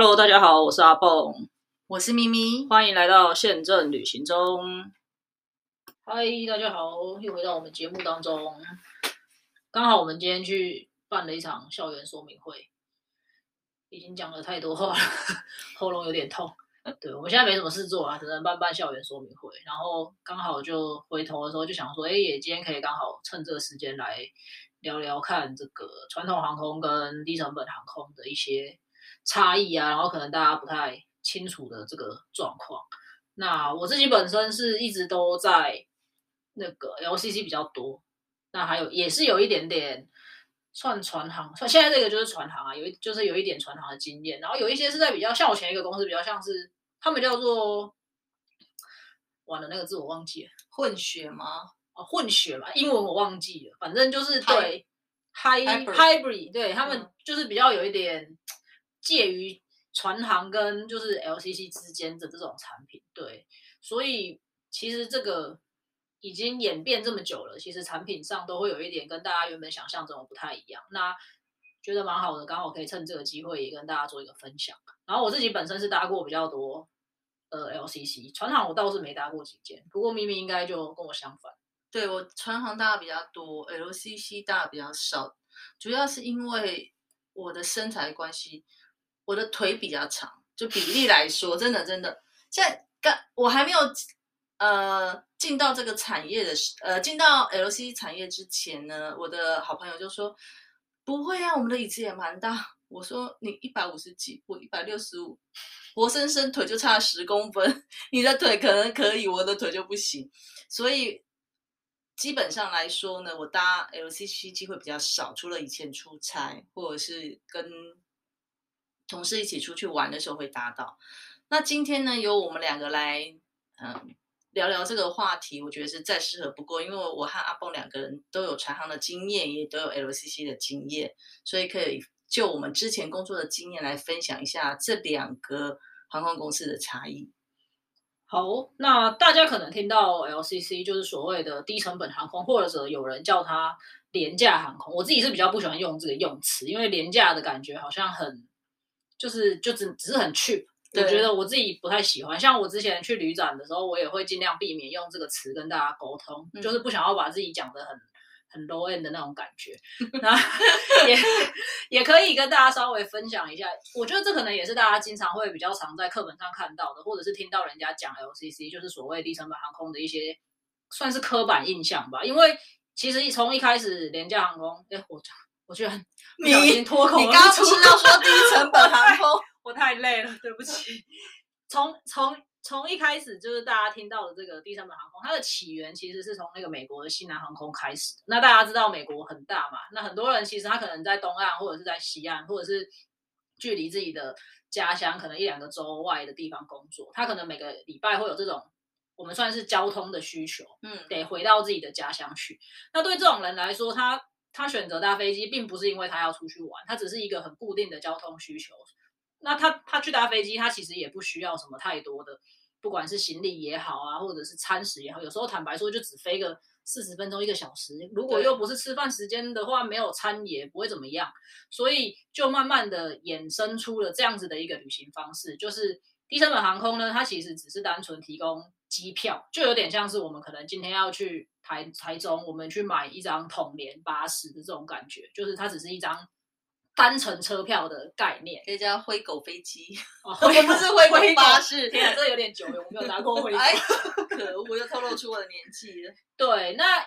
Hello，大家好，我是阿蹦，我是咪咪，欢迎来到宪政旅行中。嗨，大家好，又回到我们节目当中。刚好我们今天去办了一场校园说明会，已经讲了太多话了，喉咙有点痛。对，我们现在没什么事做啊，只能办办校园说明会。然后刚好就回头的时候就想说，哎，也今天可以刚好趁这个时间来聊聊看这个传统航空跟低成本航空的一些。差异啊，然后可能大家不太清楚的这个状况。那我自己本身是一直都在那个 LCC 比较多，那还有也是有一点点算船行，算现在这个就是船行啊，有就是有一点船行的经验。然后有一些是在比较像我前一个公司比较像是他们叫做完了那个字我忘记了，混血吗？哦，混血嘛，英文我忘记了，反正就是对 high hybrid，对他们就是比较有一点。介于船行跟就是 LCC 之间的这种产品，对，所以其实这个已经演变这么久了，其实产品上都会有一点跟大家原本想象中的不太一样。那觉得蛮好的，刚好可以趁这个机会也跟大家做一个分享。然后我自己本身是搭过比较多呃 LCC 船行，我倒是没搭过几件，不过咪咪应该就跟我相反。对我船行搭的比较多，LCC 搭的比较少，主要是因为我的身材关系。我的腿比较长，就比例来说，真的真的，现在刚我还没有呃进到这个产业的时呃进到 LC 产业之前呢，我的好朋友就说不会啊，我们的椅子也蛮大。我说你一百五十几，我一百六十五，活生生腿就差十公分，你的腿可能可以，我的腿就不行。所以基本上来说呢，我搭 LCC 机会比较少，除了以前出差或者是跟。同事一起出去玩的时候会搭到。那今天呢，由我们两个来，嗯，聊聊这个话题，我觉得是再适合不过。因为我和阿蹦两个人都有船航的经验，也都有 LCC 的经验，所以可以就我们之前工作的经验来分享一下这两个航空公司的差异。好，那大家可能听到 LCC 就是所谓的低成本航空，或者有人叫它廉价航空。我自己是比较不喜欢用这个用词，因为廉价的感觉好像很。就是就只只是很 cheap，我觉得我自己不太喜欢。像我之前去旅展的时候，我也会尽量避免用这个词跟大家沟通，就是不想要把自己讲的很很 low end 的那种感觉。那也也可以跟大家稍微分享一下，我觉得这可能也是大家经常会比较常在课本上看到的，或者是听到人家讲 LCC，就是所谓低成本航空的一些算是刻板印象吧。因为其实从一开始廉价航空，哎，我讲。我觉得你脱口，你刚刚不是要说低成本航空？我太累了，对不起。从从从一开始就是大家听到的这个低成本航空，它的起源其实是从那个美国的西南航空开始。那大家知道美国很大嘛？那很多人其实他可能在东岸或者是在西岸，或者是距离自己的家乡可能一两个州外的地方工作，他可能每个礼拜会有这种我们算是交通的需求，嗯，得回到自己的家乡去。那对这种人来说，他他选择搭飞机，并不是因为他要出去玩，他只是一个很固定的交通需求。那他他去搭飞机，他其实也不需要什么太多的，不管是行李也好啊，或者是餐食也好，有时候坦白说就只飞个四十分钟一个小时，如果又不是吃饭时间的话，没有餐也不会怎么样。所以就慢慢的衍生出了这样子的一个旅行方式，就是低成本航空呢，它其实只是单纯提供机票，就有点像是我们可能今天要去。台台中，我们去买一张统联巴士的这种感觉，就是它只是一张单程车票的概念，可以叫灰狗飞机，哦 不是灰狗巴士。天啊，这有点久了，我没有拿过灰狗。可恶，又透露出我的年纪了。对，那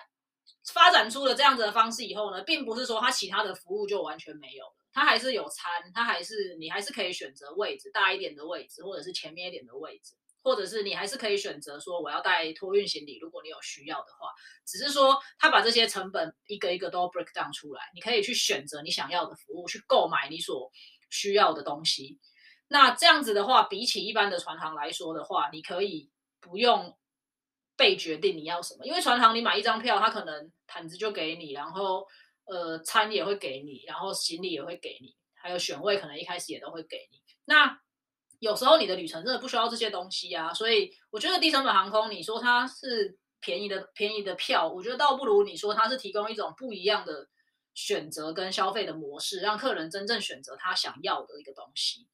发展出了这样子的方式以后呢，并不是说它其他的服务就完全没有了，它还是有餐，它还是你还是可以选择位置大一点的位置，或者是前面一点的位置。或者是你还是可以选择说我要带托运行李，如果你有需要的话，只是说他把这些成本一个一个都 break down 出来，你可以去选择你想要的服务，去购买你所需要的东西。那这样子的话，比起一般的船行来说的话，你可以不用被决定你要什么，因为船行你买一张票，他可能毯子就给你，然后呃餐也会给你，然后行李也会给你，还有选位可能一开始也都会给你。那有时候你的旅程真的不需要这些东西啊，所以我觉得低成本航空，你说它是便宜的便宜的票，我觉得倒不如你说它是提供一种不一样的选择跟消费的模式，让客人真正选择他想要的一个东西。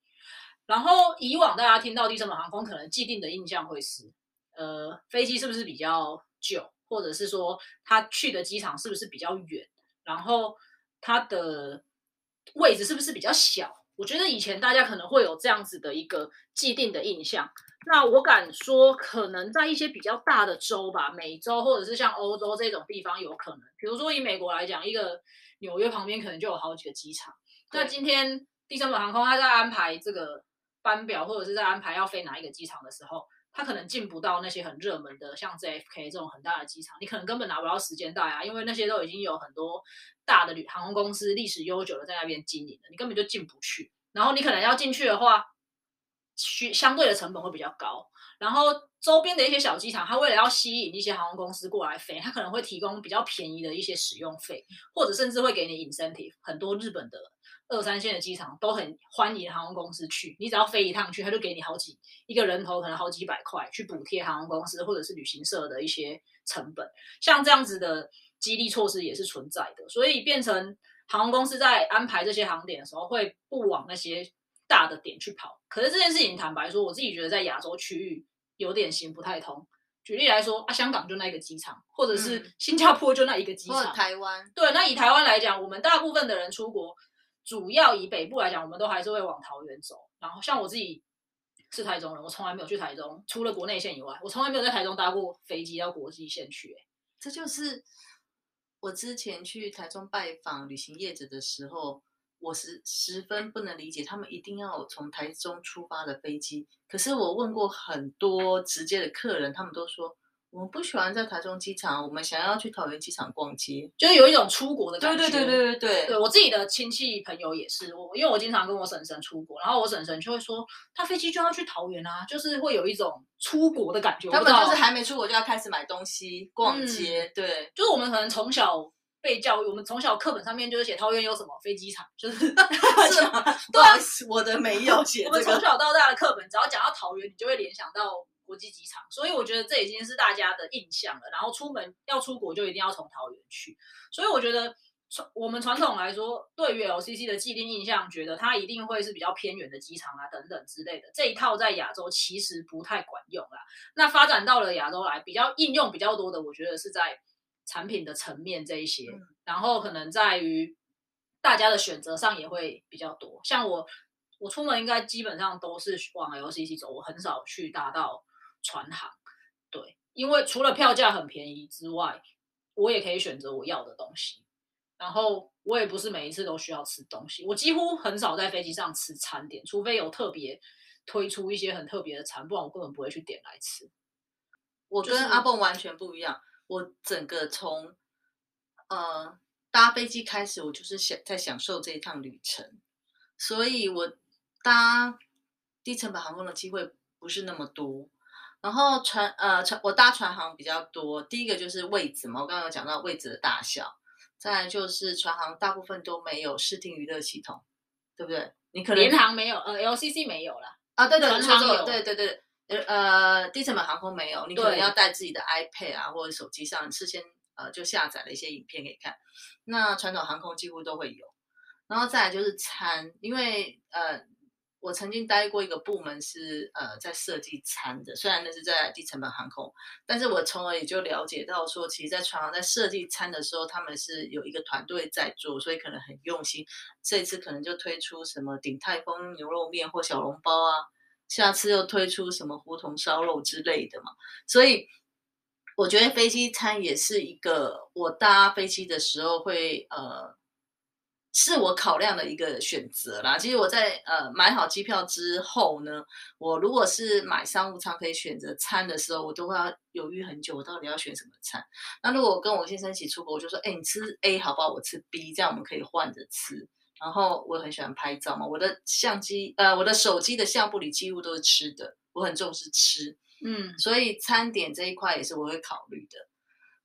然后以往大家听到低成本航空，可能既定的印象会是，呃，飞机是不是比较旧，或者是说它去的机场是不是比较远，然后它的位置是不是比较小？我觉得以前大家可能会有这样子的一个既定的印象。那我敢说，可能在一些比较大的州吧，美洲或者是像欧洲这种地方有可能。比如说以美国来讲，一个纽约旁边可能就有好几个机场。那今天第三本航空它在安排这个班表，或者是在安排要飞哪一个机场的时候，它可能进不到那些很热门的，像 JFK 这种很大的机场，你可能根本拿不到时间带啊，因为那些都已经有很多大的旅航空公司历史悠久的在那边经营了，你根本就进不去。然后你可能要进去的话。需相对的成本会比较高，然后周边的一些小机场，它为了要吸引一些航空公司过来飞，它可能会提供比较便宜的一些使用费，或者甚至会给你 incentive。很多日本的二三线的机场都很欢迎航空公司去，你只要飞一趟去，他就给你好几一个人头可能好几百块去补贴航空公司或者是旅行社的一些成本。像这样子的激励措施也是存在的，所以变成航空公司在安排这些航点的时候，会不往那些。大的点去跑，可是这件事情坦白说，我自己觉得在亚洲区域有点行不太通。举例来说，啊，香港就那一个机场，或者是新加坡就那一个机场，台湾。对，那以台湾来讲，我们大部分的人出国，主要以北部来讲，我们都还是会往桃园走。然后像我自己是台中人，我从来没有去台中，除了国内线以外，我从来没有在台中搭过飞机到国际线去。这就是我之前去台中拜访旅行业者的时候。我是十分不能理解，他们一定要从台中出发的飞机。可是我问过很多直接的客人，他们都说我们不喜欢在台中机场，我们想要去桃园机场逛街，就是有一种出国的感觉。对对对对对对，对我自己的亲戚朋友也是，我因为我经常跟我婶婶出国，然后我婶婶就会说，他飞机就要去桃园啊，就是会有一种出国的感觉。他们就是还没出国就要开始买东西、逛街，对，就是我们可能从小。被教育，我们从小课本上面就是写桃园有什么飞机场，就是 是吗？对啊，我的没有写。我们从小到大的课本，只要讲到桃园，你就会联想到国际机场，所以我觉得这已经是大家的印象了。然后出门要出国，就一定要从桃园去。所以我觉得传我们传统来说，对于 LCC 的既定印象，觉得它一定会是比较偏远的机场啊，等等之类的。这一套在亚洲其实不太管用啦。那发展到了亚洲来，比较应用比较多的，我觉得是在。产品的层面这一些，然后可能在于大家的选择上也会比较多。像我，我出门应该基本上都是往 LCC 走，我很少去搭到船航。对，因为除了票价很便宜之外，我也可以选择我要的东西。然后我也不是每一次都需要吃东西，我几乎很少在飞机上吃餐点，除非有特别推出一些很特别的餐，不然我根本不会去点来吃。我跟阿蹦完全不一样。我整个从呃搭飞机开始，我就是享在享受这一趟旅程，所以我搭低成本航空的机会不是那么多。然后船呃船我搭船航比较多，第一个就是位置嘛，我刚刚有讲到位置的大小，再来就是船航大部分都没有视听娱乐系统，对不对？你可能联航没有，呃，LCC 没有了啊，对对，船航有，对对对。呃呃，低成本航空没有，你可能要带自己的 iPad 啊，或者手机上事先呃就下载了一些影片给看。那传统航空几乎都会有，然后再来就是餐，因为呃我曾经待过一个部门是呃在设计餐的，虽然那是在低成本航空，但是我从而也就了解到说，其实，在船上在设计餐的时候，他们是有一个团队在做，所以可能很用心。这次可能就推出什么鼎泰丰牛肉面或小笼包啊。下次又推出什么胡同烧肉之类的嘛？所以我觉得飞机餐也是一个我搭飞机的时候会呃，是我考量的一个选择啦。其实我在呃买好机票之后呢，我如果是买商务舱可以选择餐的时候，我都会要犹豫很久，我到底要选什么餐。那如果我跟我先生一起出国，我就说，哎，你吃 A 好不好？我吃 B，这样我们可以换着吃。然后我很喜欢拍照嘛，我的相机呃，我的手机的相簿里几乎都是吃的，我很重视吃，嗯，所以餐点这一块也是我会考虑的。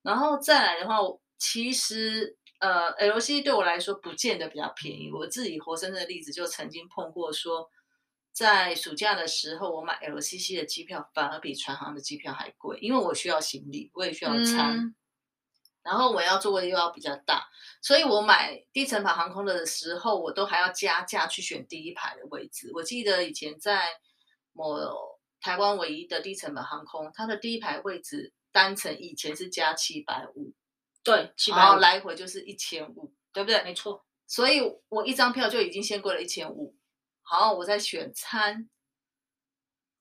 然后再来的话，其实呃，LC 对我来说不见得比较便宜。我自己活生生的例子就曾经碰过，说在暑假的时候，我买 LCC 的机票反而比船航的机票还贵，因为我需要行李，我也需要餐。然后我要座位又要比较大，所以我买低成本航空的时候，我都还要加价去选第一排的位置。我记得以前在某台湾唯一的低成本航空，它的第一排位置单程以前是加七百五，对，七百然后来回就是一千五，对不对？没错，所以我一张票就已经先贵了一千五。好，我再选餐，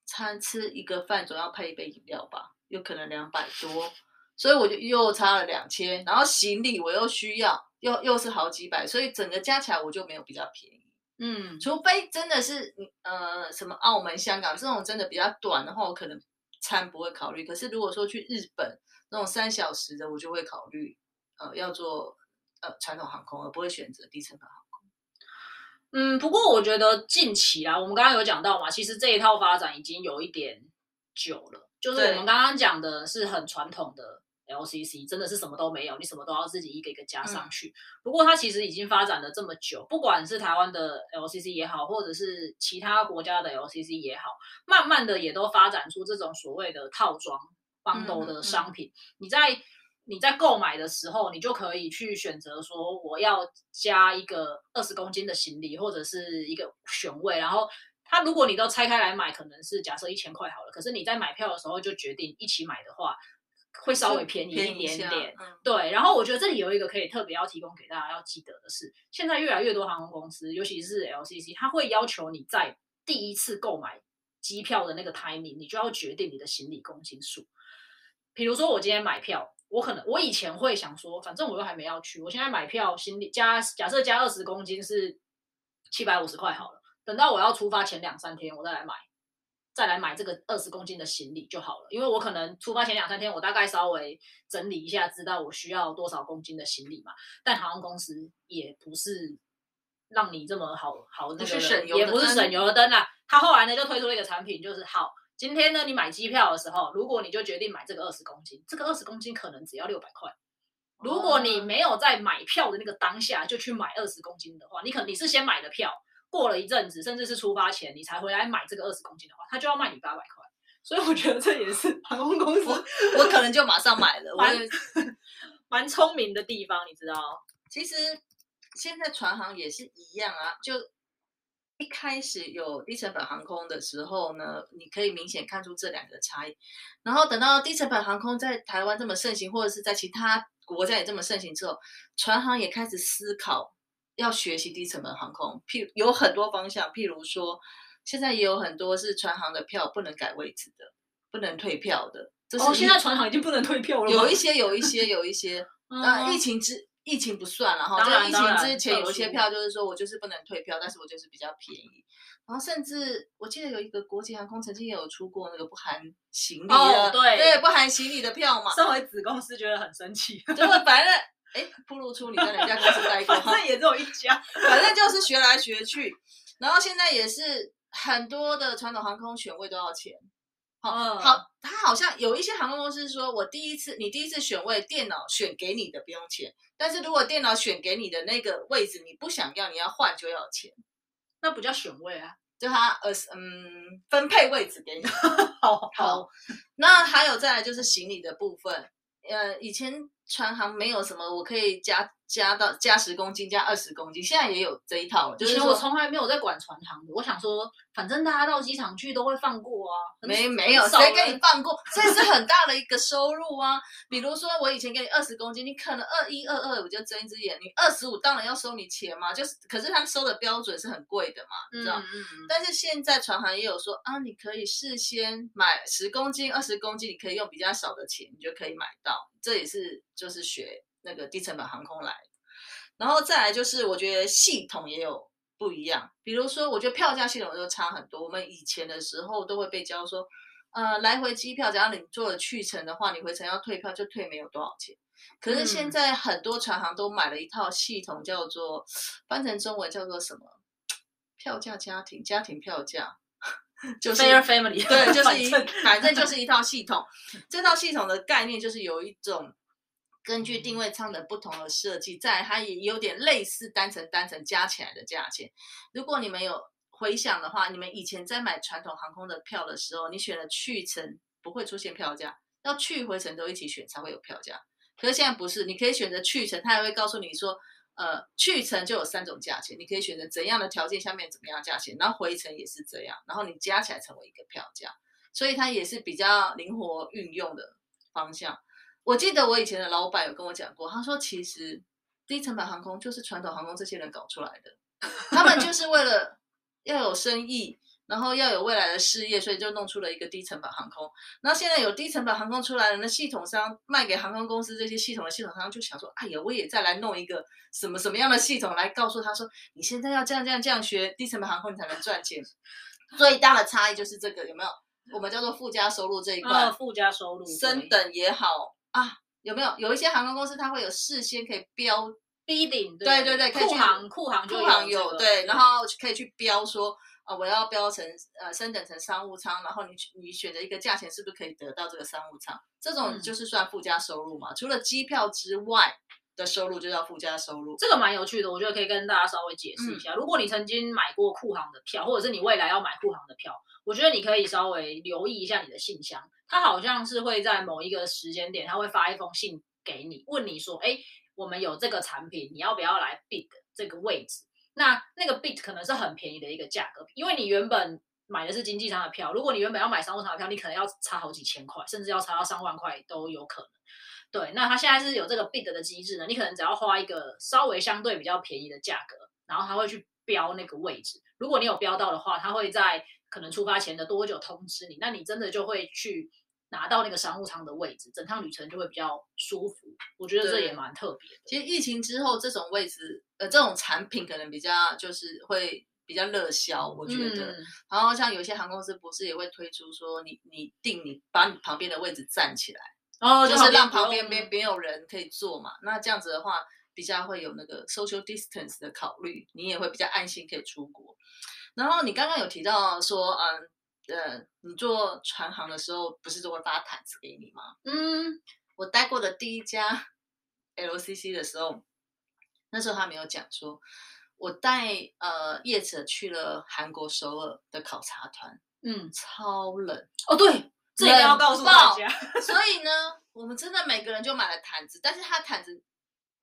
餐吃一个饭总要配一杯饮料吧，有可能两百多，所以我就又差了两千。然后行李我又需要，又又是好几百，所以整个加起来我就没有比较便宜。嗯，除非真的是你呃什么澳门、香港这种真的比较短的话，我可能餐不会考虑。可是如果说去日本那种三小时的，我就会考虑呃要做呃传统航空，而不会选择低成本航空。嗯，不过我觉得近期啊，我们刚刚有讲到嘛，其实这一套发展已经有一点久了，就是我们刚刚讲的是很传统的 LCC，真的是什么都没有，你什么都要自己一个一个加上去。不过它其实已经发展了这么久，不管是台湾的 LCC 也好，或者是其他国家的 LCC 也好，慢慢的也都发展出这种所谓的套装 bundle 的商品。你在你在购买的时候，你就可以去选择说，我要加一个二十公斤的行李，或者是一个选位。然后，它如果你都拆开来买，可能是假设一千块好了。可是你在买票的时候就决定一起买的话，会稍微便宜一点点。嗯、对，然后我觉得这里有一个可以特别要提供给大家要记得的是，现在越来越多航空公司，尤其是 LCC，它会要求你在第一次购买机票的那个 timing，你就要决定你的行李公斤数。比如说，我今天买票。我可能我以前会想说，反正我又还没要去，我现在买票，行李加假设加二十公斤是七百五十块好了。等到我要出发前两三天，我再来买，再来买这个二十公斤的行李就好了。因为我可能出发前两三天，我大概稍微整理一下，知道我需要多少公斤的行李嘛。但航空公司也不是让你这么好好那个，也不是省油的灯啊。他后来呢就推出了一个产品，就是好。今天呢，你买机票的时候，如果你就决定买这个二十公斤，这个二十公斤可能只要六百块。如果你没有在买票的那个当下就去买二十公斤的话，你可能你是先买的票，过了一阵子，甚至是出发前你才回来买这个二十公斤的话，他就要卖你八百块。所以我觉得这也是航空公司，我可能就马上买了。蛮蛮聪明的地方，你知道？其实现在船行也是一样啊，就。一开始有低成本航空的时候呢，你可以明显看出这两个差异。然后等到低成本航空在台湾这么盛行，或者是在其他国家也这么盛行之后，船行也开始思考要学习低成本航空。譬有很多方向，譬如说，现在也有很多是船航的票不能改位置的，不能退票的。哦，现在船航已经不能退票了。有一些，有一些，有一些。那疫情之。疫情不算了哈，在疫情之前有一些票，就是说我就是不能退票，但是我就是比较便宜。然后甚至我记得有一个国际航空曾经也有出过那个不含行李的，对对，不含行李的票嘛。身为子公司觉得很生气，就是反正哎，不露出你在人家公司待过，反正也只有一家，反正就是学来学去。然后现在也是很多的传统航空选位都要钱。好好，他好像有一些航空公司说，我第一次你第一次选位，电脑选给你的不用钱，但是如果电脑选给你的那个位置你不想要，你要换就要钱，那不叫选位啊，就他呃嗯分配位置给你。好好，那还有再来就是行李的部分，呃，以前船行没有什么我可以加。加到加十公斤，加二十公斤，现在也有这一套。就是我从来没有在管船行的，我想说，反正大家到机场去都会放过啊。没没有，谁给你放过？这是很大的一个收入啊。比如说，我以前给你二十公斤，你可能二一二二，我就睁一只眼。你二十五，当然要收你钱嘛。就是，可是他们收的标准是很贵的嘛，你知道？嗯嗯。但是现在船行也有说啊，你可以事先买十公斤、二十公斤，你可以用比较少的钱，你就可以买到。这也是就是学。那个低成本航空来，然后再来就是我觉得系统也有不一样，比如说我觉得票价系统就差很多。我们以前的时候都会被教说，呃，来回机票只要你做了去程的话，你回程要退票就退没有多少钱。可是现在很多船行都买了一套系统，叫做翻成中文叫做什么？票价家庭家庭票价，就是 family，对，就是一反正就是一套系统。这套系统的概念就是有一种。根据定位舱的不同的设计，在它也有点类似单层单层加起来的价钱。如果你们有回想的话，你们以前在买传统航空的票的时候，你选了去程不会出现票价，要去回程都一起选才会有票价。可是现在不是，你可以选择去程，它还会告诉你说，呃，去程就有三种价钱，你可以选择怎样的条件下面怎么样价钱，然后回程也是这样，然后你加起来成为一个票价，所以它也是比较灵活运用的方向。我记得我以前的老板有跟我讲过，他说其实低成本航空就是传统航空这些人搞出来的，他们就是为了要有生意。然后要有未来的事业，所以就弄出了一个低成本航空。那现在有低成本航空出来了，那系统商卖给航空公司这些系统的系统商就想说：哎呀，我也再来弄一个什么什么样的系统来告诉他说，你现在要这样这样这样学低成本航空，你才能赚钱。最大的差异就是这个有没有？我们叫做附加收入这一块，附加收入升等也好啊，有没有？有一些航空公司它会有事先可以标 bidding，对对对，库航库航库航有对，然后可以去标说。啊，我要标成呃升等成商务舱，然后你你选择一个价钱，是不是可以得到这个商务舱？这种就是算附加收入嘛？除了机票之外的收入，就叫附加收入。这个蛮有趣的，我觉得可以跟大家稍微解释一下。如果你曾经买过库航的票，或者是你未来要买库航的票，我觉得你可以稍微留意一下你的信箱，它好像是会在某一个时间点，它会发一封信给你，问你说，哎，我们有这个产品，你要不要来 bid 这个位置？那那个 bit 可能是很便宜的一个价格，因为你原本买的是经济舱的票，如果你原本要买商务舱的票，你可能要差好几千块，甚至要差到上万块都有可能。对，那它现在是有这个 bit 的机制呢，你可能只要花一个稍微相对比较便宜的价格，然后它会去标那个位置。如果你有标到的话，它会在可能出发前的多久通知你，那你真的就会去。拿到那个商务舱的位置，整趟旅程就会比较舒服。我觉得这也蛮特别的。其实疫情之后，这种位置，呃，这种产品可能比较就是会比较热销。我觉得，然后像有些航空公司不是也会推出说，你你定你把你旁边的位置站起来，哦，就是让旁边没没有人可以坐嘛。那这样子的话，比较会有那个 social distance 的考虑，你也会比较安心可以出国。然后你刚刚有提到说，嗯。呃，你做船行的时候，不是都会发毯子给你吗？嗯，我待过的第一家 LCC 的时候，那时候他没有讲说，我带呃业者去了韩国首尔的考察团，嗯，超冷哦，对，这也要告诉大家。所以呢，我们真的每个人就买了毯子，但是他毯子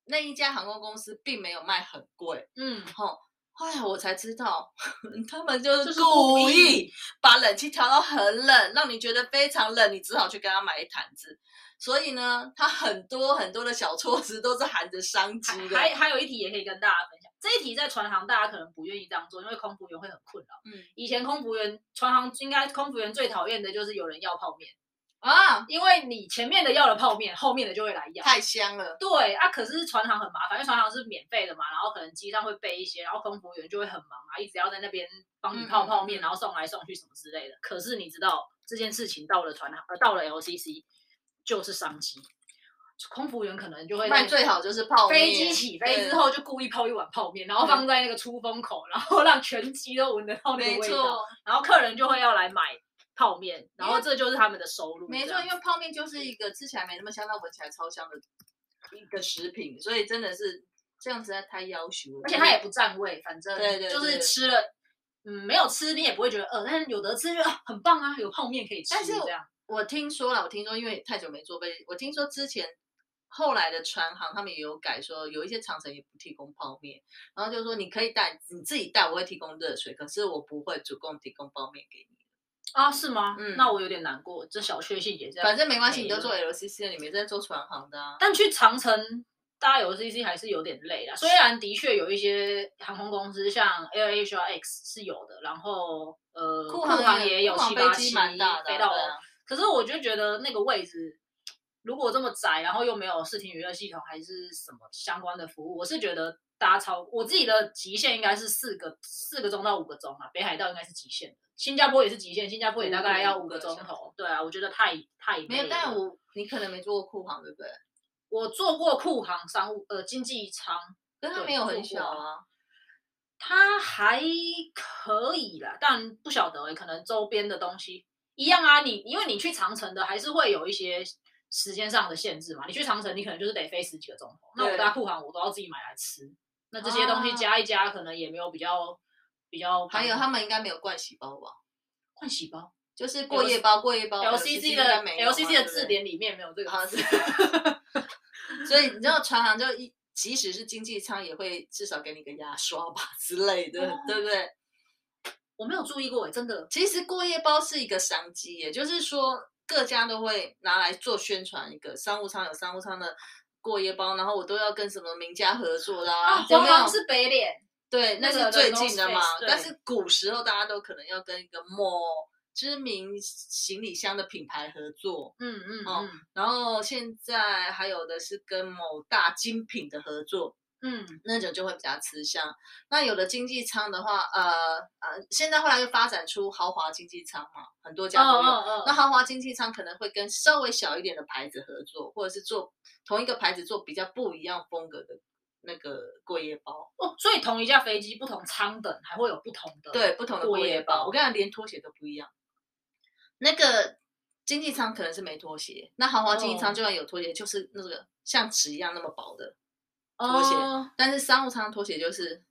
那一家航空公司并没有卖很贵，嗯，好。后来我才知道，他们就是故意把冷气调到很冷，让你觉得非常冷，你只好去跟他买一毯子。所以呢，它很多很多的小措施都是含着商机的。还还有一题也可以跟大家分享，这一题在船行大家可能不愿意这样做，因为空服员会很困扰。嗯，以前空服员船行应该空服员最讨厌的就是有人要泡面。啊，因为你前面的要了泡面，后面的就会来要，太香了。对啊，可是船行很麻烦，因为船行是免费的嘛，然后可能机上会备一些，然后空服员就会很忙啊，一直要在那边帮你泡泡面，然后送来送去什么之类的。可是你知道这件事情到了船行，呃，到了 LCC 就是商机，空服员可能就会卖最好就是泡面，飞机起飞之后就故意泡一碗泡面，然后放在那个出风口，然后让全机都闻得到那个味道，然后客人就会要来买。泡面，然后这就是他们的收入。没错，因为泡面就是一个吃起来没那么香，但闻起来超香的一个食品，所以真的是这样实在太要求了。而且它也不占位，反正对对，就是吃了，嗯，没有吃你也不会觉得饿，但是有得吃就很棒啊，有泡面可以吃。但是这样，我听说了，我听说因为太久没坐飞，我听说之前后来的船行他们也有改，说有一些长城也不提供泡面，然后就说你可以带你自己带，我会提供热水，可是我不会主动提供泡面给你。啊，是吗？嗯，那我有点难过，这小确幸也这样。反正没关系，你都做 LCC 了，你没在做船行的。但去长城搭 LCC 还是有点累啦。虽然的确有一些航空公司，像 AirAsia X 是有的，然后呃，库航也有七八七飞到了。可是我就觉得那个位置如果这么窄，然后又没有视听娱乐系统，还是什么相关的服务，我是觉得搭超我自己的极限应该是四个四个钟到五个钟啊。北海道应该是极限的。新加坡也是极限，新加坡也大概要五个钟头。对啊，我觉得太太没有。但我你可能没做过库航，对不对？我做过库航商务呃经济舱，但它没有很小啊。它还可以啦，但不晓得可能周边的东西一样啊。你因为你去长城的，还是会有一些时间上的限制嘛。你去长城，你可能就是得飞十几个钟头。那我搭库航，我都要自己买来吃。那这些东西加一加，可能也没有比较。比较还有他们应该没有灌洗包吧？灌洗包就是过夜包，过夜包 LCC 的 LCC 的字典里面没有这个好字。所以你知道船行就一，即使是经济舱，也会至少给你个牙刷吧之类的，哦对不对？我没有注意过哎，真的。其实过夜包是一个商机，也就是说各家都会拿来做宣传。一个商务舱有商务舱的过夜包，然后我都要跟什么名家合作啦，啊，有没有华航是北脸，对，那那个是最近的嘛但是古时候大家都可能要跟一个某知名行李箱的品牌合作，嗯嗯哦嗯然后现在还有的是跟某大精品的合作。嗯，那种就会比较吃香。那有的经济舱的话，呃呃，现在后来又发展出豪华经济舱嘛，很多家都有。哦那豪华经济舱可能会跟稍微小一点的牌子合作，或者是做同一个牌子做比较不一样风格的那个过夜包。哦，所以同一架飞机不同舱等还会有不同的对，不同的过夜包，我跟你讲，连拖鞋都不一样。那个经济舱可能是没拖鞋，那豪华经济舱哦就算有拖鞋，就是那个像纸一样那么薄的。拖鞋哦但是商务舱拖鞋就是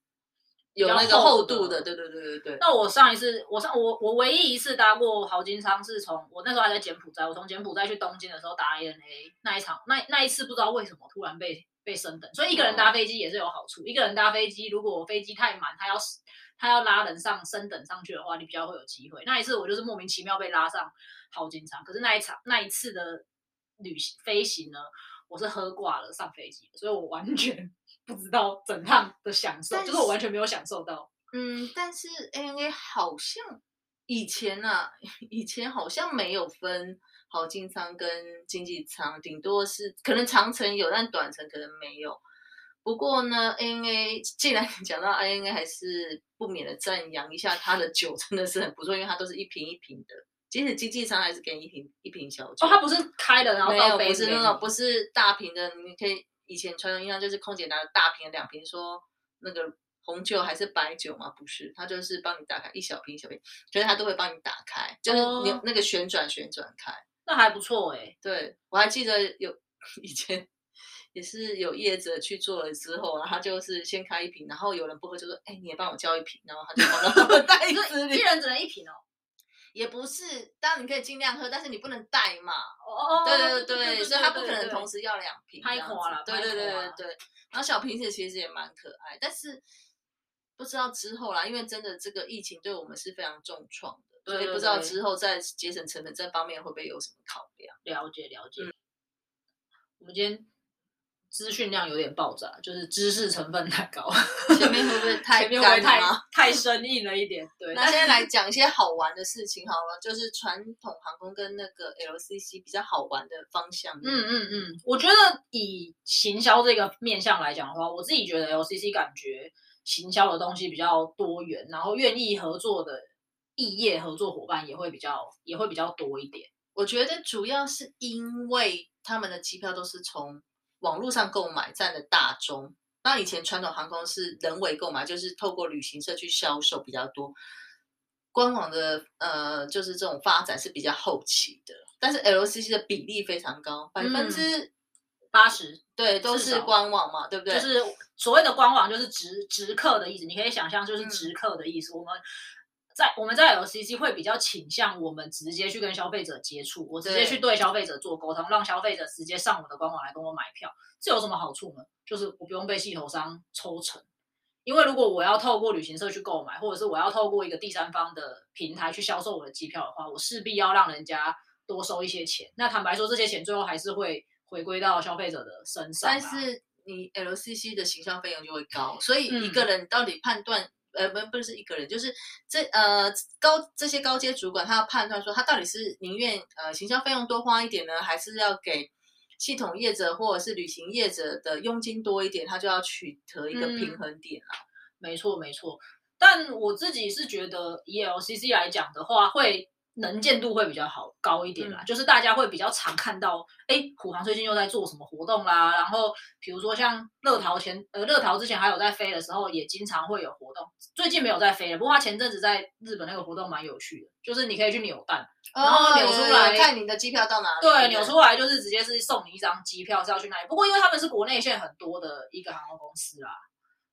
有较那个厚度的，对对对对对。那我上一次，我上我我唯一一次搭过豪金舱是从我那时候还在柬埔寨，我从柬埔寨去东京的时候搭 ANA 那一场，那那一次不知道为什么突然被被升等，所以一个人搭飞机也是有好处。一个人搭飞机，如果飞机太满，他要他要拉人上升等上去的话，你比较会有机会。那一次我就是莫名其妙被拉上豪金舱，可是那一场那一次的旅行飞行呢，我是喝挂了上飞机，所以我完全 不知道整趟的享受，但就是我完全没有享受到。嗯，但是 ANA 好像以前啊，以前好像没有分豪金舱跟经济舱，顶多是可能长程有，但短程可能没有。不过呢，ANA 既然 讲到 ANA，还是不免的赞扬一下它的酒真的是很不错，因为它都是一瓶一瓶的，即使经济舱还是给你一瓶一瓶小酒。哦，它不是开的然后没有，倒杯不是那种，子不是大瓶的，你可以以前传统印象就是空姐拿了大瓶的两瓶，说那个红酒还是白酒嘛，不是，他就是帮你打开一小瓶一小瓶，可是他都会帮你打开，就是你哦那个旋转旋转开。那还不错哎、对我还记得有 以前也是有业者去做了之后，然后他就是先开一瓶，然后有人不喝就说，哎，你也帮我交一瓶，然后他就放到 他的袋子里。一人只能一瓶哦。也不是，当然你可以尽量喝，但是你不能带嘛。哦对对对，所以他不可能。同时要两瓶这拍样子。垮了拍对对对对对。然后小瓶子其实也蛮可爱，但是不知道之后啦，因为真的这个疫情对我们是非常重创的，所以不知道之后在节省成本这方面会不会有什么考量。了解了嗯解。我们今天资讯量有点爆炸，就是知识成分太高，前面会不会太前面会不会太？太生硬了一点？对，那现在来讲一些好玩的事情好了，就是传统航空跟那个 LCC 比较好玩的方向。嗯嗯嗯，我觉得以行销这个面向来讲的话，我自己觉得 LCC 感觉行销的东西比较多元，然后愿意合作的异业合作伙伴也会比较也会比较多一点。我觉得主要是因为他们的机票都是从网络上购买占的大宗。那以前传统航空是人为购买，就是透过旅行社去销售比较多。官网的呃，就是这种发展是比较后期的，但是 LCC 的比例非常高，百分之八十对都是官网嘛，对不对？就是所谓的官网，就是直直客的意思。你可以想象，就是嗯直客的意思。我们在我们在 LCC 会比较倾向我们直接去跟消费者接触，我直接去对消费者做沟通，让消费者直接上我的官网来跟我买票。这有什么好处呢？就是我不用被系统商抽成。因为如果我要透过旅行社去购买，或者是我要透过一个第三方的平台去销售我的机票的话，我势必要让人家多收一些钱。那坦白说，这些钱最后还是会回归到消费者的身上啊、但是你 LCC 的形象费用就会高，所以嗯一个人到底判断，呃，不不是一个人，就是这呃高这些高阶主管，他要判断说他到底是宁愿呃行销费用多花一点呢，还是要给系统业者或者是旅行业者的佣金多一点，他就要取得一个平嗯衡点啊。没错，没错。但我自己是觉得，以 LCC 来讲的话，会能见度会比较好高一点啦。就是大家会比较常看到，哎，虎航最近又在做什么活动啦。然后比如说像乐淘前，呃，乐淘之前还有在飞的时候，也经常会有活动。最近没有在飞了，不过他前阵子在日本那个活动蛮有趣的，就是你可以去扭蛋，然后扭出来看你的机票到哪里，对，扭出来就是直接是送你一张机票是要去哪里。不过因为他们是国内线很多的一个航空公司啦，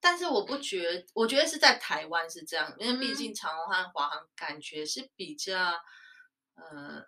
但是我不觉，我觉得是在台湾是这样，因为毕嗯竟长荣和华航感觉是比较呃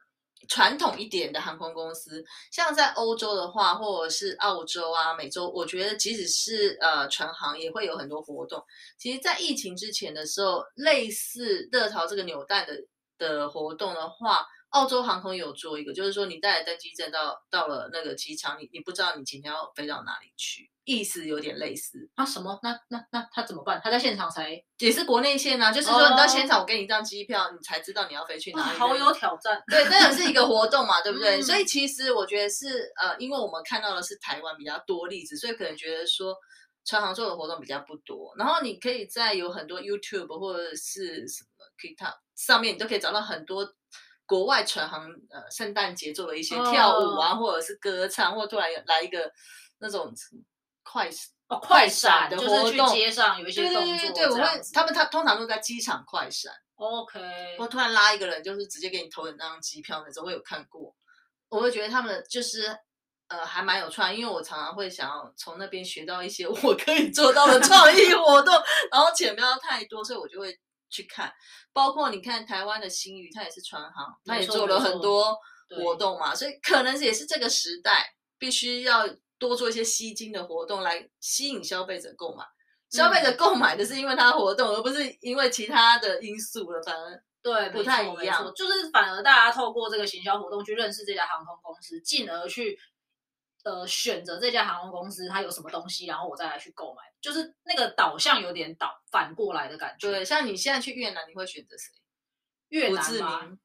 传统一点的航空公司，像在欧洲的话，或者是澳洲啊、美洲，我觉得即使是呃船行也会有很多活动。其实，在疫情之前的时候，类似乐淘这个纽带的的活动的话，澳洲航空有做一个，就是说你带了登机证到到了那个机场，你你不知道你今天要飞到哪里去，意思有点类似。啊什么？那那那他怎么办？他在现场才也是国内线啊，就是说你到哦现场，我给你一张机票，你才知道你要飞去哪里。好有挑战。对，这也是一个活动嘛，对不对？嗯所以其实我觉得是呃，因为我们看到的是台湾比较多例子，所以可能觉得说船行做的活动比较不多。然后你可以在有很多 YouTube 或者是什么 TikTok 上面，你都可以找到很多国外船行呃圣诞节做的一些跳舞啊，或者是歌唱，或突然有来一个那种快哦，快快闪闪的就是去活动街上有一些对动作对对对，我会他们他通常都在机场快闪。OK，我突然拉一个人，就是直接给你投很张机票那种，我有看过。我会觉得他们就是呃还蛮有创意，因为我常常会想要从那边学到一些我可以做到的创意活动，然后钱不要太多，所以我就会去看。包括你看台湾的新宇，它也是船行，它也做了很多活动嘛，所以可能也是这个时代必须要多做一些吸金的活动来吸引消费者购买。消费者购买的是因为它活动，而不是因为其他的因素了。反而对，不太一样错就是反而大家透过这个行销活动去认识这家航空公司，进而去呃选择这家航空公司它有什么东西，然后我再来去购买，就是那个导向有点倒反过来的感觉。对，像你现在去越南，你会选择谁？越南吗？明。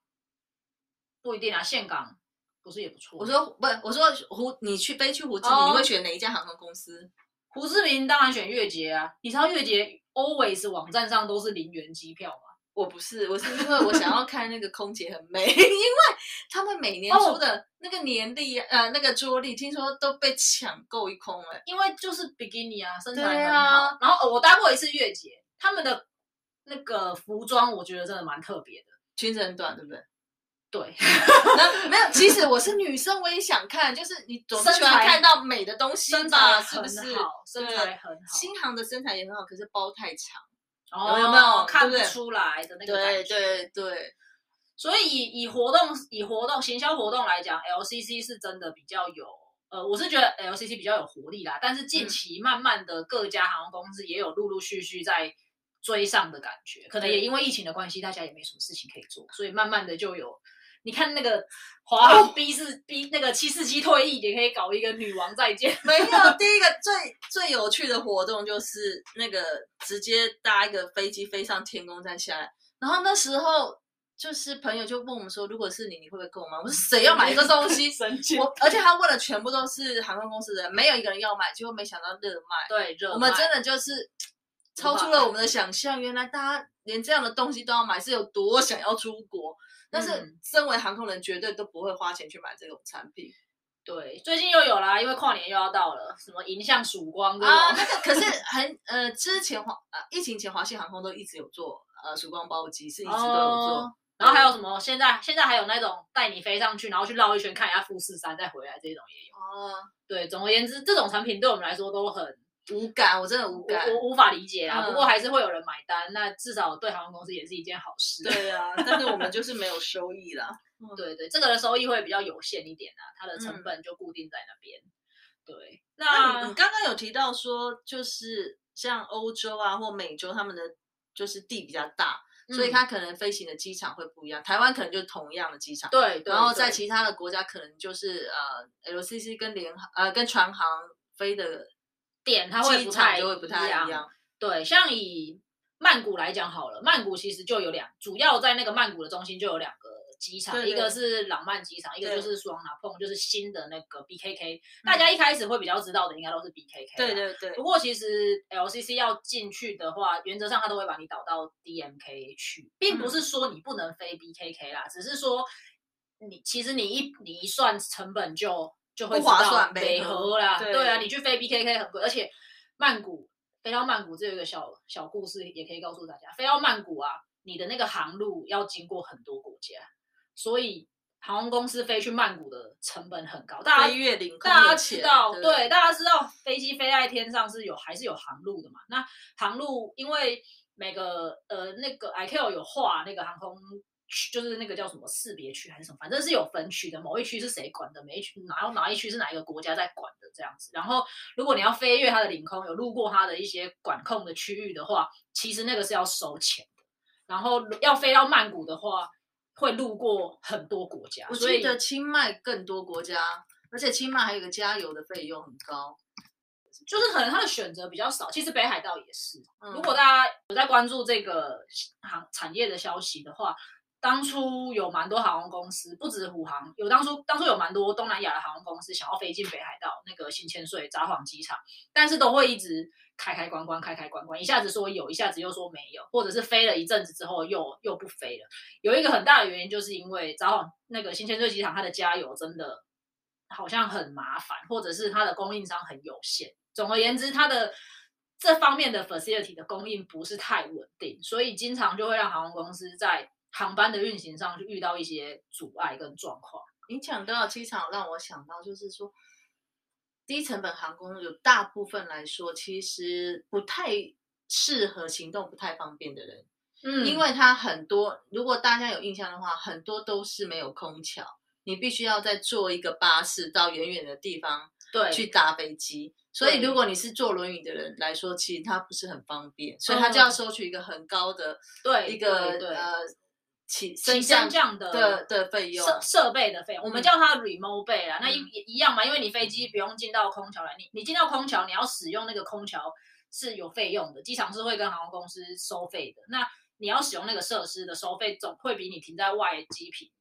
不一定啊，岘港不是也不错。我说不，我说胡，你去飞去胡志明，哦你会选哪一家航空公司？胡志明当然选月捷啊，你知道月捷 always 网站上都是零元机票吗？我不是，我是因为我想要看那个空姐很美，因为他们每年哦出的那个年历、呃那个桌历，听说都被抢购一空了、因为就是 bikini 啊，身材很好。啊然后、哦我搭过一次月姐，他们的那个服装我觉得真的蛮特别的。裙子很短，对不对？对，那没有，其实我是女生，我也想看，就是你总是喜欢看到美的东西身吧，材很是不是？好，身对材很好。新航的身材也很好，可是包太长。哦有没有看不出来的那个感对觉？对对，所以以以活动以活动行销活动来讲，LCC 是真的比较有，呃，我是觉得 LCC 比较有活力啦。但是近期慢慢的各家航空公司也有陆陆续续在追上的感觉，可能也因为疫情的关系，大家也没什么事情可以做，所以慢慢的就有。你看那个华航 B 四 B 那个七四七退役，也可以搞一个女王再见。没有，第一个最最有趣的活动就是那个直接搭一个飞机飞上天空再下来，然后那时候就是朋友就问我们说，如果是你，你会不会购买？我说谁要买这个东西？神经我而且他问的全部都是航空公司的人，没有一个人要买，结果没想到热卖。对，热我们真的就是超出了我们的想象，原来大家连这样的东西都要买，是有多想要出国。但是嗯身为航空人，绝对都不会花钱去买这种产品对，最近又有啦，因为跨年又要到了，什么迎向曙光这种。啊。那个可是 很呃，之前华呃疫情前华信航空都一直有做呃曙光包机，是一直都有做。哦然后还有什么？现在现在还有那种带你飞上去，然后去绕一圈看一下富士山再回来这种也有。哦，对，总而言之，这种产品对我们来说都很无感，我真的无感。我无法理解啊。嗯不过还是会有人买单，那至少对航空公司也是一件好事。对啊，但是我们就是没有收益啦。对对，这个的收益会比较有限一点啊，它的成嗯本就固定在那边。对，那那你刚刚有提到说，就是像欧洲啊或美洲，他们的就是地比较大，所以嗯它可能飞行的机场会不一样。台湾可能就是同样的机场，对，对然后在对其他的国家可能就是呃 LCC 跟联航呃跟船航飞的点它会机不太场就会不太一样。样。对，像以曼谷来讲好了，曼谷其实就有两，主要在那个曼谷的中心就有两个机场，对对一个是朗曼机场，一个就是双拿碰，就是新的那个 BKK。大家一开始会比较知道的，应该都是 BKK。对。对对不过其实 LCC 要进去的话，原则上它都会把你导到 DMK 去，并不是说你不能飞 BKK 啦，只是说你其实你一你一算成本就就会不划知道算北北河啦，对对啊，你去飞 BKK 很贵，而且曼谷飞到曼谷这有一个小小故事，也可以告诉大家，飞到曼谷啊，你的那个航路要经过很多国家，所以航空公司飞去曼谷的成本很高，大家飞越领大家知道，对对，大家知道飞机飞在天上是有还是有航路的嘛？那航路因为每个呃那个 ICAO 有画那个航空区，就是那个叫什么识别区还是什么，反正是有分区的，某一区是谁管的，每一区哪哪一区是哪一个国家在管的这样子。然后如果你要飞越它的领空，有路过它的一些管控的区域的话，其实那个是要收钱的。然后要飞到曼谷的话，会路过很多国家，我所以记得清迈更多国家，而且清迈还有个加油的费用很高。就是可能它的选择比较少。其实北海道也是。嗯如果大家有在关注这个行产业的消息的话，当初有蛮多航空公司，不止虎航，有当初当初有蛮多东南亚的航空公司想要飞进北海道那个新千岁札幌机场，但是都会一直开开关关开开关关，一下子说有，一下子又说没有，或者是飞了一阵子之后又又不飞了。有一个很大的原因，就是因为札幌那个新千岁机场它的加油真的好像很麻烦，或者是它的供应商很有限。总而言之，它的这方面的 facility 的供应不是太稳定，所以经常就会让航空公司在航班的运行上就遇到一些阻碍跟状况。你讲到机场，让我想到就是说，低成本航空有大部分来说，其实不太适合行动不太方便的人，嗯。因为它很多，如果大家有印象的话，很多都是没有空桥，你必须要再坐一个巴士到远远的地方对去搭飞机。所以，如果你是坐轮椅的人来说，其实它不是很方便，所以嗯它就要收取一个很高的对一个呃起起升升降的的的费用。设设备的费用，我们嗯叫它 remote 费啦。那一一样嘛，因为你飞机不用进到空桥来，你你进到空桥，你要使用那个空桥是有费用的，机场是会跟航空公司收费的。那你要使用那个设施的收费总会比你停在外机坪，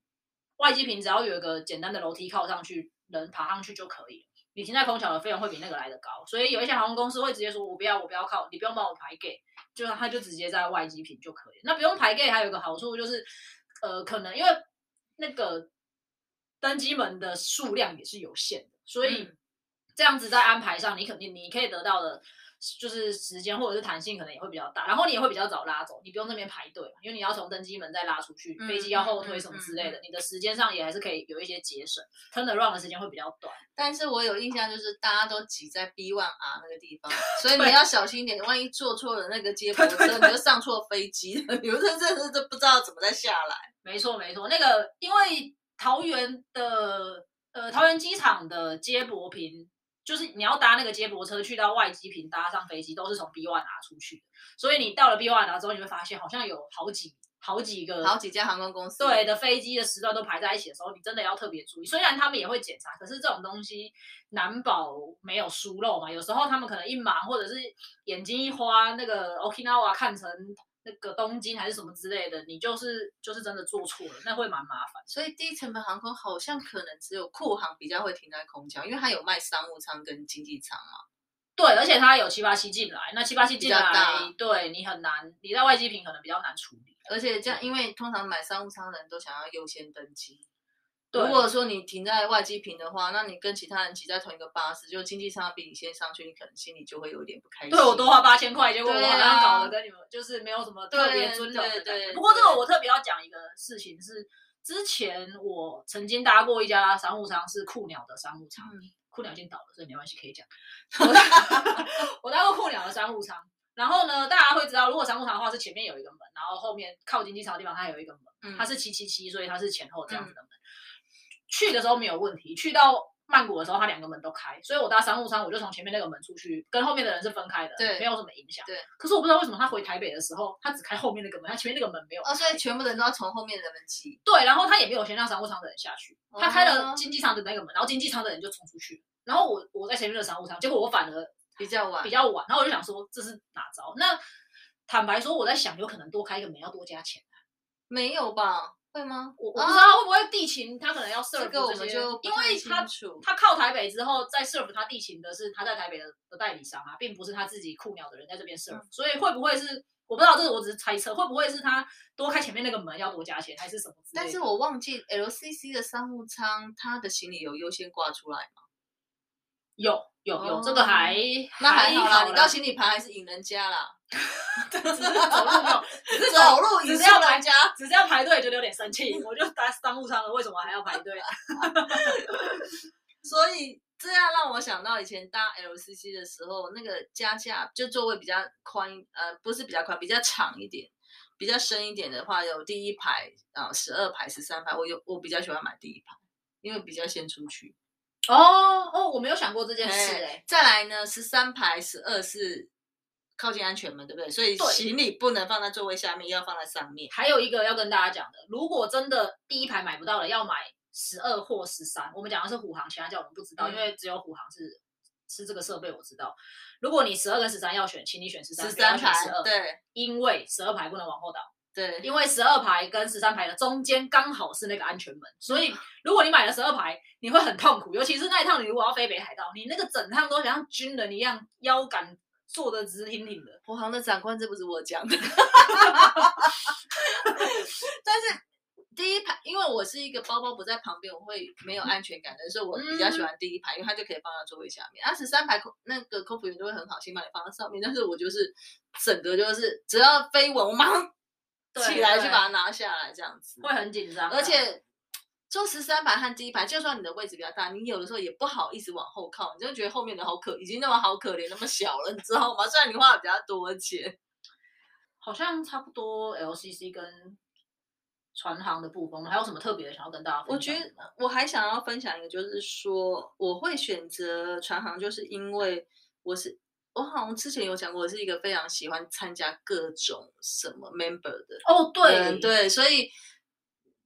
外机坪只要有一个简单的楼梯靠上去，人爬上去就可以了。你停在空桥的费用会比那个来的高，所以有一些航空公司会直接说：“我不要，我不要靠，你不用帮我排给，就是他就直接在外机坪就可以。那不用排 gate 还有一个好处就是，呃，可能因为那个登机门的数量也是有限的，所以嗯这样子在安排上，你肯定你可以得到的就是时间或者是弹性可能也会比较大，然后你也会比较早拉走，你不用那边排队嘛，因为你要从登机门再拉出去，嗯飞机要后嗯推嗯什么之类的，嗯你的时间上也还是可以有一些节省，turn around 的时间会比较短。但是我有印象，就是大家都挤在 B one R 那个地方，所以你要小心一点，万一坐错了那个接 驳车，对对对你就上错飞机了，你们这这这这不知道怎么再下来。没错，没错，那个因为桃园的呃桃园机场的接驳坪，就是你要搭那个接驳车去到外机坪搭上飞机，都是从 B one 拿出去的，所以你到了 B one 拿之后，你会发现好像有好几好几个好几家航空公司，对的飞机的时段都排在一起的时候，你真的要特别注意。虽然他们也会检查，可是这种东西难保没有疏漏嘛。有时候他们可能一忙，或者是眼睛一花，那个 Okinawa 看成那个东京还是什么之类的，你就是就是真的做错了，那会蛮麻烦。所以低成本航空好像可能只有库航比较会停在空桥，因为它有卖商务舱跟经济舱嘛。对，而且它有七八七进来，那七八七进来，对你很难，你在外机坪可能比较难处理。而且这样，因为通常买商务舱的人都想要优先登机。对如果说你停在外机坪的话，那你跟其他人挤在同一个巴士，就经济舱比你先上去，你可能心里就会有一点不开心。对我多花八千块，结果我好像啊搞得跟你们就是没有什么特别尊荣的感觉。对不过这个我特别要讲一个事情是，之前我曾经搭过一家商务舱是酷鸟的商务舱，嗯酷鸟已经倒了，所以没关系可以讲。我我搭过酷鸟的商务舱，然后呢，大家会知道，如果商务舱的话是前面有一个门，然后后面靠经济舱的地方它有一个门，嗯它是七七七，所以它是前后这样子的门。去的时候没有问题，去到曼谷的时候，它两个门都开，所以我搭商务舱，我就从前面那个门出去，跟后面的人是分开的，对没有什么影响。对。可是我不知道为什么他回台北的时候，他只开后面那个门，他前面那个门没有开。哦，所以全部人都要从后面的门挤。对，然后他也没有先让商务舱的人下去，他开了哦经济舱的那个门，然后经济舱的人就冲出去，然后我我在前面的商务舱，结果我反而比较晚，比较晚，然后我就想说这是哪招？那坦白说，我在想有可能多开一个门要多加钱。没有吧？会吗？我我不知道会不会地勤他可能要 serve 这个我们就因为他他靠台北之后再 serve 他地勤的是他在台北的的代理商啊，并不是他自己酷鸟的人在这边 serve，、所以会不会是我不知道，这是我只是猜测，会不会是他多开前面那个门要多加钱，还是什么？但是我忘记 LCC 的商务舱，他的行李有优先挂出来吗？有有有、哦这个还那还好啦，啦，你到行李牌还是引人家啦，只是走路没有，只是走路只是要排输人家。只是要排队，觉得有点生气。我就搭商务舱了，为什么还要排队？所以这样让我想到以前搭 LCC 的时候，那个加价就座位比较宽，呃，不是比较宽，比较长一点。比较深一点的话，有第一排啊，十二排、十三排，我有我比较喜欢买第一排，因为比较先出去。哦哦，我没有想过这件事。再来呢，十三排、十二是靠近安全门，对不对？所以对行李不能放在座位下面，要放在上面。还有一个要跟大家讲的，如果真的第一排买不到了，要买十二或十三。我们讲的是虎航，其他叫我们不知道，嗯因为只有虎航是是这个设备我知道。如果你十二跟十三要选，请你选十三，十三排十二，，对因为十二排不能往后倒。对，因为十二排跟十三排的中间刚好是那个安全门，所嗯以如果你买了十二排，你会很痛苦，尤其是那一趟你如果要飞北海道，你那个整趟都像军人一样，腰杆坐的直挺挺的。我行的长官，这不是我讲的。但是第一排，因为我是一个包包不在旁边，我会没有安全感的，所以我比较喜欢第一排，因为它就可以放在座位下面。啊，十三排空那个空服员就会很好心把你放在上面，但是我就是整个就是只要飞稳，我马上起来去把它拿下来，这样子。会很紧张啊，而且坐十三排和第一排，就算你的位置比较大，你有的时候也不好意思往后靠，你就觉得后面的好可，已经那么好可怜，那么小了，你知道吗？虽然你花的比较多钱，好像差不多 LCC 跟船行的部分，还有什么特别的想要跟大家分我觉得？我还想要分享一个，就是说我会选择船行，就是因为我是我好像之前有讲过，我是一个非常喜欢参加各种什么 member 的哦，对人对，所以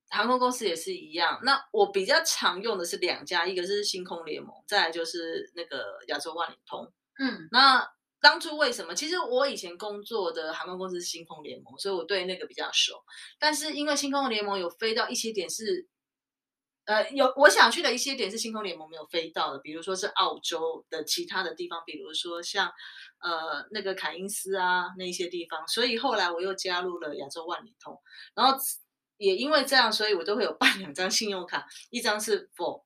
航空公司也是一样。那我比较常用的是两家，一个是星空联盟，再来就是那个亚洲万里通。嗯，那当初为什么？其实我以前工作的航空公司是星空联盟，所以我对那个比较熟。但是因为星空联盟有飞到一些点是，呃，有我想去的一些点是星空联盟没有飞到的，比如说是澳洲的其他的地方，比如说像呃那个凯因斯啊那一些地方。所以后来我又加入了亚洲万里通，然后也因为这样，所以我都会有办两张信用卡，一张是 for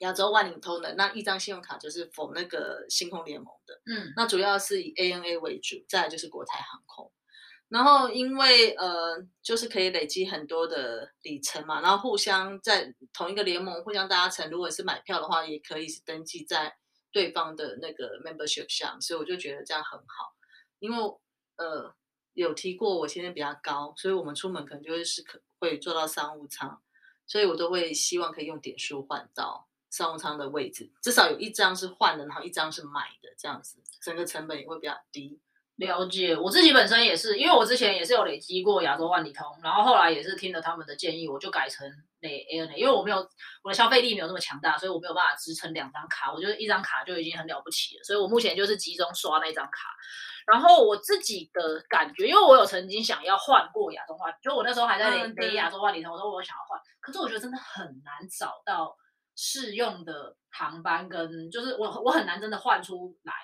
亚洲万里通的，那一张信用卡就是 for 那个星空联盟的。嗯，那主要是以 ANA 为主，再来就是国泰航空。然后因为呃，就是可以累积很多的里程嘛，然后互相在同一个联盟互相搭乘，如果是买票的话，也可以是登记在对方的那个 membership 上，所以我就觉得这样很好。因为呃有提过我现在比较高，所以我们出门可能就会是可会坐到商务舱，所以我都会希望可以用点数换到商务舱的位置，至少有一张是换的，然后一张是买的，这样子整个成本也会比较低。了解，我自己本身也是，因为我之前也是有累积过亚洲万里通，然后后来也是听了他们的建议，我就改成那 ANA，因为我没有我的消费力没有那么强大，所以我没有办法支撑两张卡，我觉得一张卡就已经很了不起了，所以我目前就是集中刷那张卡。然后我自己的感觉，因为我有曾经想要换过亚洲万，就我那时候还在累嗯对累亚洲万里通，我说我想要换，可是我觉得真的很难找到适用的航班，跟就是我我很难真的换出来。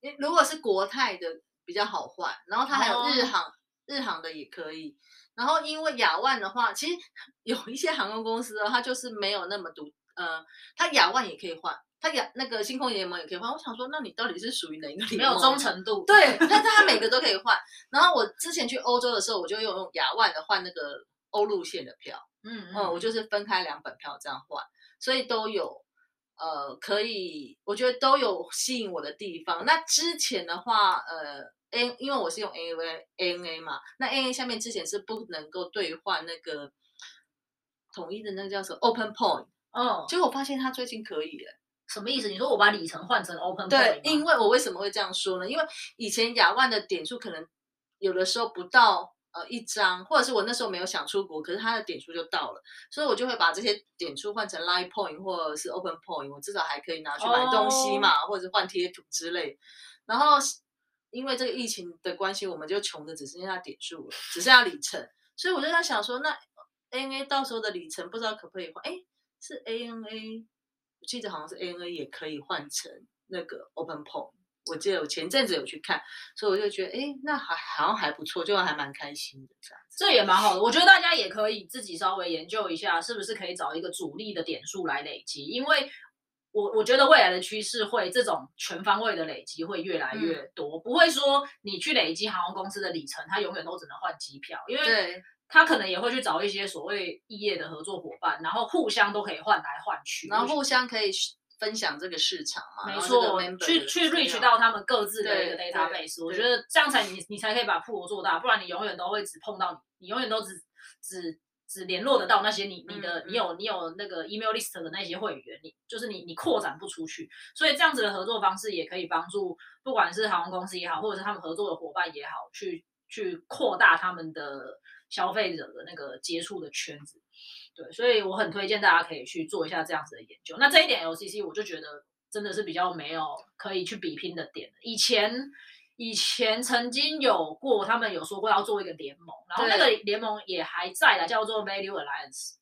因如果是国泰的比较好换，然后它还有哦日航，日航的也可以。然后因为亚万的话，其实 有一些航空公司哦，它就是没有那么独，呃，它亚万也可以换，它亚那个星空联盟也可以换。我想说，那你到底是属于哪一个联盟？没有忠诚度，对，但是它每个都可以换。然后我之前去欧洲的时候，我就用用亚万的换那个欧路线的票。嗯嗯，我就是分开两本票这样换，所以都有呃可以，我觉得都有吸引我的地方。那之前的话，呃，A 因为我是用 ANA ANA 嘛，那 ANA 下面之前是不能够兑换那个统一的那个叫什么 Open Point，哦，结果我发现他最近可以了。什么意思？你说我把里程换成 Open 对 Point，，因为我为什么会这样说呢？因为以前亚万的点数可能有的时候不到呃一张，或者是我那时候没有想出国，可是它的点数就到了，所以我就会把这些点数换成 Line Point 或者是 Open Point，我至少还可以拿去买东西嘛，或者是换贴图之类。然后因为这个疫情的关系，我们就穷的只剩下点数了，只剩下里程，所以我就在想说，那 ANA 到时候的里程不知道可不可以换？哎，是 ANA。我记得好像是 ANA 也可以换成那个 Open Point，我记得我前阵子有去看，所以我就觉得，哎，那还好像还不错，就还蛮开心的这样子。这也蛮好的。我觉得大家也可以自己稍微研究一下，是不是可以找一个主力的点数来累积，因为我我觉得未来的趋势会这种全方位的累积会越来越多，不会说你去累积航空公司的里程，它永远都只能换机票，因为对，他可能也会去找一些所谓异业的合作伙伴，然后互相都可以换来换去，然后互相可以分享这个市场嘛，没错，去去 reach 到他们各自的一个 database，我觉得这样才你你才可以把铺做大，不然你永远都会只碰到你永远都只只只联络得到那些你你的嗯你有你有那个 email list 的那些会员，你就是你你扩展不出去，所以这样子的合作方式也可以帮助不管是航空公司也好，或者是他们合作的伙伴也好，去去扩大他们的消费者的那个接触的圈子。对，所以我很推荐大家可以去做一下这样子的研究。那这一点 LCC 我就觉得真的是比较没有可以去比拼的点。以前以前曾经有过，他们有说过要做一个联盟，然后那个对联盟也还在的，叫做 Value Alliance。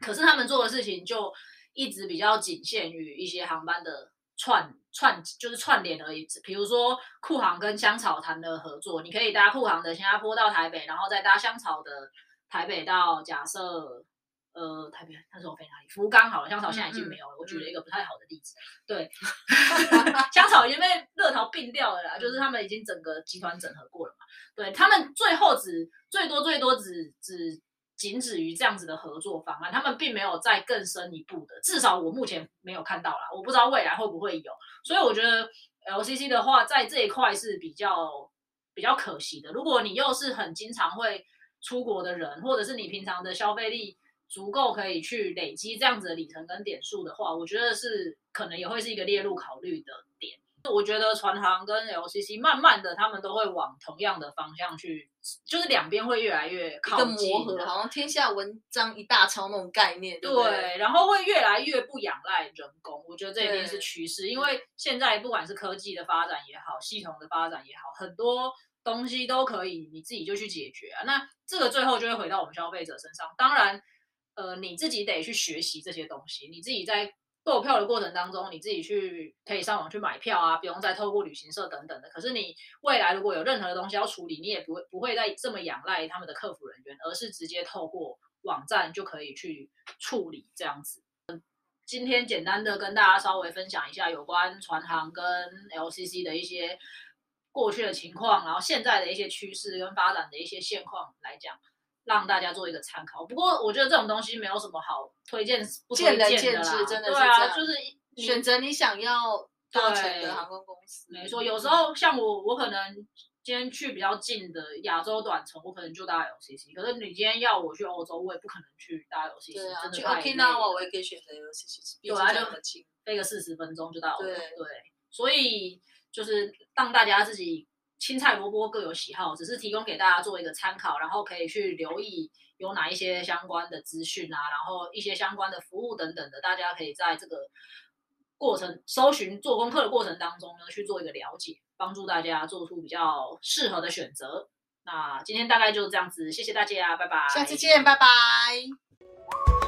可是他们做的事情就一直比较仅限于一些航班的串串，就是串联而已。比如说酷航跟香草谈的合作，你可以搭酷航的新加坡到台北，然后再搭香草的台北到假设呃台北那时候飞哪里？福冈好了，香草现在已经没有了。我举了一个不太好的例子，对，香草已经被乐淘并掉了啦，就是他们已经整个集团整合过了嘛。对他们最后只最多最多只只仅止于这样子的合作方案，他们并没有再更深一步的，至少我目前没有看到啦，我不知道未来会不会有。所以我觉得 LCC 的话，在这一块是比较比较可惜的。如果你又是很经常会出国的人，或者是你平常的消费力足够可以去累积这样子的里程跟点数的话，我觉得是可能也会是一个列入考虑的点。我觉得船行跟 LCC 慢慢的，他们都会往同样的方向去，就是两边会越来越靠近磨合，好像天下文章一大抄那种概念，对对？对，然后会越来越不仰赖人工，我觉得这一定是对趋势。因为现在不管是科技的发展也好，系统的发展也好，很多东西都可以你自己就去解决啊。那这个最后就会回到我们消费者身上。当然，呃，你自己得去学习这些东西，你自己在购票的过程当中，你自己去可以上网去买票啊，不用再透过旅行社等等的。可是你未来如果有任何的东西要处理，你也不会不会再这么仰赖他们的客服人员，而是直接透过网站就可以去处理这样子。今天简单的跟大家稍微分享一下有关船行跟 LCC 的一些过去的情况，然后现在的一些趋势跟发展的一些现况来讲，让大家做一个参考。不过我觉得这种东西没有什么好推荐不推荐的啦，见智真的对啊，是这样就是你选择你想要搭乘对的航空公司，没错，有时候像我，我可能今天去比较近的亚洲短程，我可能就搭 LCC。可是你今天要我去欧洲，我也不可能去搭 LCC，对啊，去 Okinawa 我也可以选择 LCC，毕竟对啊就这么近。飞个四十分钟就到了。对对，所以就是让大家自己青菜萝卜各有喜好，只是提供给大家做一个参考，然后可以去留意有哪一些相关的资讯啊，然后一些相关的服务等等的，大家可以在这个过程搜寻做功课的过程当中呢，去做一个了解，帮助大家做出比较适合的选择。那今天大概就是这样子，谢谢大家，拜拜。下次见，拜拜。